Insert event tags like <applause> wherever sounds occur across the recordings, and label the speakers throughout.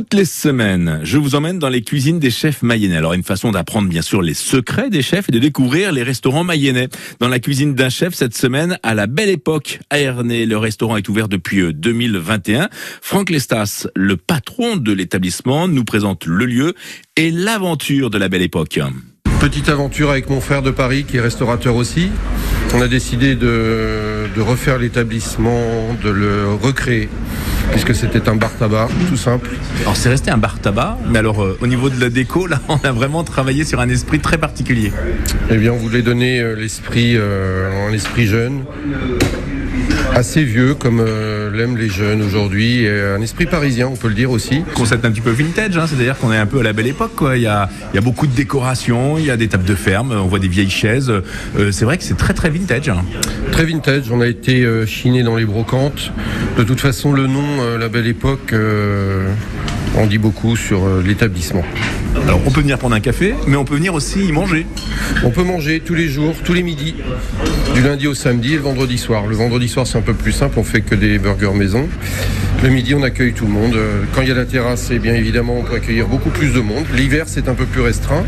Speaker 1: Toutes les semaines, je vous emmène dans les cuisines des chefs mayennais. Alors une façon d'apprendre bien sûr les secrets des chefs et de découvrir les restaurants mayennais. Dans la cuisine d'un chef cette semaine, à la belle époque à le restaurant est ouvert depuis 2021. Euh, Franck Lestas, le patron de l'établissement, nous présente le lieu et l'aventure de la belle époque.
Speaker 2: Petite aventure avec mon frère de Paris qui est restaurateur aussi. On a décidé de refaire l'établissement, de le recréer puisque c'était un bar tabac, tout simple.
Speaker 1: Alors c'est resté un bar tabac, mais alors euh, au niveau de la déco, là, <laughs> on a vraiment travaillé sur un esprit très particulier.
Speaker 2: Eh bien, on voulait donner euh, l'esprit, euh, un esprit jeune, assez vieux comme euh, l'aiment les jeunes aujourd'hui, un esprit parisien, on peut le dire aussi.
Speaker 1: Concept un petit peu vintage, hein, c'est-à-dire qu'on est un peu à la belle époque. Quoi. Il, y a, il y a beaucoup de décorations, il y a des tables de ferme, on voit des vieilles chaises. Euh, c'est vrai que c'est très très vintage. Hein.
Speaker 2: Très vintage, on a été euh, chiné dans les brocantes. De toute façon, le nom, euh, la belle époque, on dit beaucoup sur euh, l'établissement.
Speaker 1: Alors on peut venir prendre un café, mais on peut venir aussi y manger.
Speaker 2: On peut manger tous les jours, tous les midis, du lundi au samedi et le vendredi soir. Le vendredi soir, c'est un peu plus simple, on fait que des burgers maison. Le midi, on accueille tout le monde. Euh, Quand il y a la terrasse, eh bien évidemment, on peut accueillir beaucoup plus de monde. L'hiver, c'est un peu plus restreint.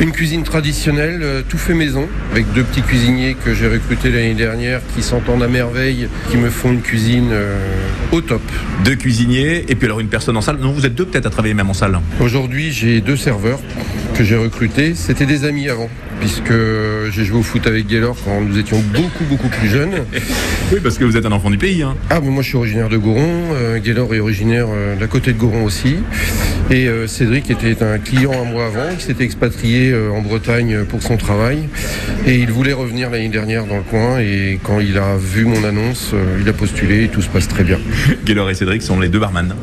Speaker 2: Une cuisine traditionnelle, euh, tout fait maison, avec deux petits cuisiniers que j'ai recrutés l'année dernière, qui s'entendent à merveille, qui me font une cuisine euh, au top.
Speaker 1: Deux cuisiniers, et puis alors une personne en salle. Non, vous êtes deux peut-être à travailler même en salle.
Speaker 2: Aujourd'hui, j'ai deux serveurs que j'ai recrutés. C'était des amis avant, puisque j'ai joué au foot avec Gaylor quand nous étions beaucoup, beaucoup plus jeunes. <laughs>
Speaker 1: Oui, parce que vous êtes un enfant du pays. Hein.
Speaker 2: Ah, mais moi je suis originaire de Goron, euh, Gaylor est originaire euh, d'à côté de Goron aussi. Et euh, Cédric était un client à moi avant, qui s'était expatrié euh, en Bretagne pour son travail. Et il voulait revenir l'année dernière dans le coin. Et quand il a vu mon annonce, euh, il a postulé et tout se passe très bien. <laughs>
Speaker 1: Gaylor et Cédric sont les deux barman.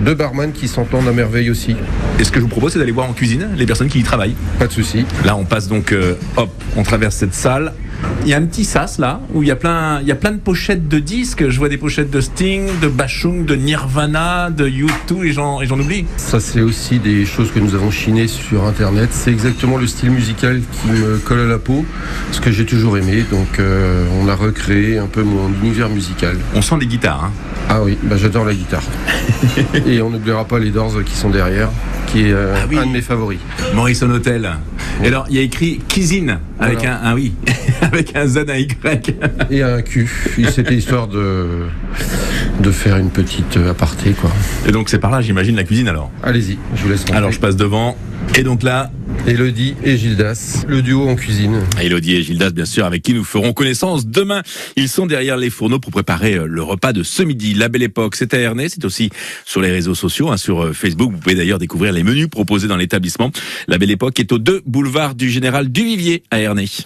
Speaker 2: Deux barman qui s'entendent à merveille aussi.
Speaker 1: Et ce que je vous propose, c'est d'aller voir en cuisine les personnes qui y travaillent.
Speaker 2: Pas de souci.
Speaker 1: Là, on passe donc, euh, hop, on traverse cette salle. Il y a un petit sas là où il y a plein, il y a plein de pochettes de disques. Je vois des pochettes de Sting, de Bashung, de Nirvana, de U2 et j'en, et j'en oublie.
Speaker 2: Ça, c'est aussi des choses que nous avons chinées sur Internet. C'est exactement le style musical qui me colle à la peau, ce que j'ai toujours aimé. Donc, euh, on a recréé un peu mon univers musical.
Speaker 1: On sent des guitares. Hein.
Speaker 2: Ah oui, bah, j'adore la guitare. <laughs> Et on n'oubliera pas les Doors qui sont derrière, qui est euh,
Speaker 1: Ah oui.
Speaker 2: un de mes favoris.
Speaker 1: Morrison Hotel. Et alors, il y a écrit Cuisine avec
Speaker 2: Voilà.
Speaker 1: un, un oui, <laughs> avec un Z, un Y.
Speaker 2: Et un cul. Et C'était histoire de, de faire une petite euh, aparté, quoi.
Speaker 1: Et donc, c'est par là, j'imagine, la cuisine alors.
Speaker 2: Allez-y, je vous laisse.
Speaker 1: Alors, je passe devant. Et donc là,
Speaker 2: Elodie et Gildas, le duo en cuisine.
Speaker 1: Elodie et Gildas, bien sûr, avec qui nous ferons connaissance demain. Ils sont derrière les fourneaux pour préparer euh, le repas de ce midi. La Belle Époque, c'est à Ernée, c'est aussi sur les réseaux sociaux, hein, sur euh, Facebook. Vous pouvez d'ailleurs découvrir les menus proposés dans l'établissement. La Belle Époque est au 2 boulevard du Général Duvivier à Ernée.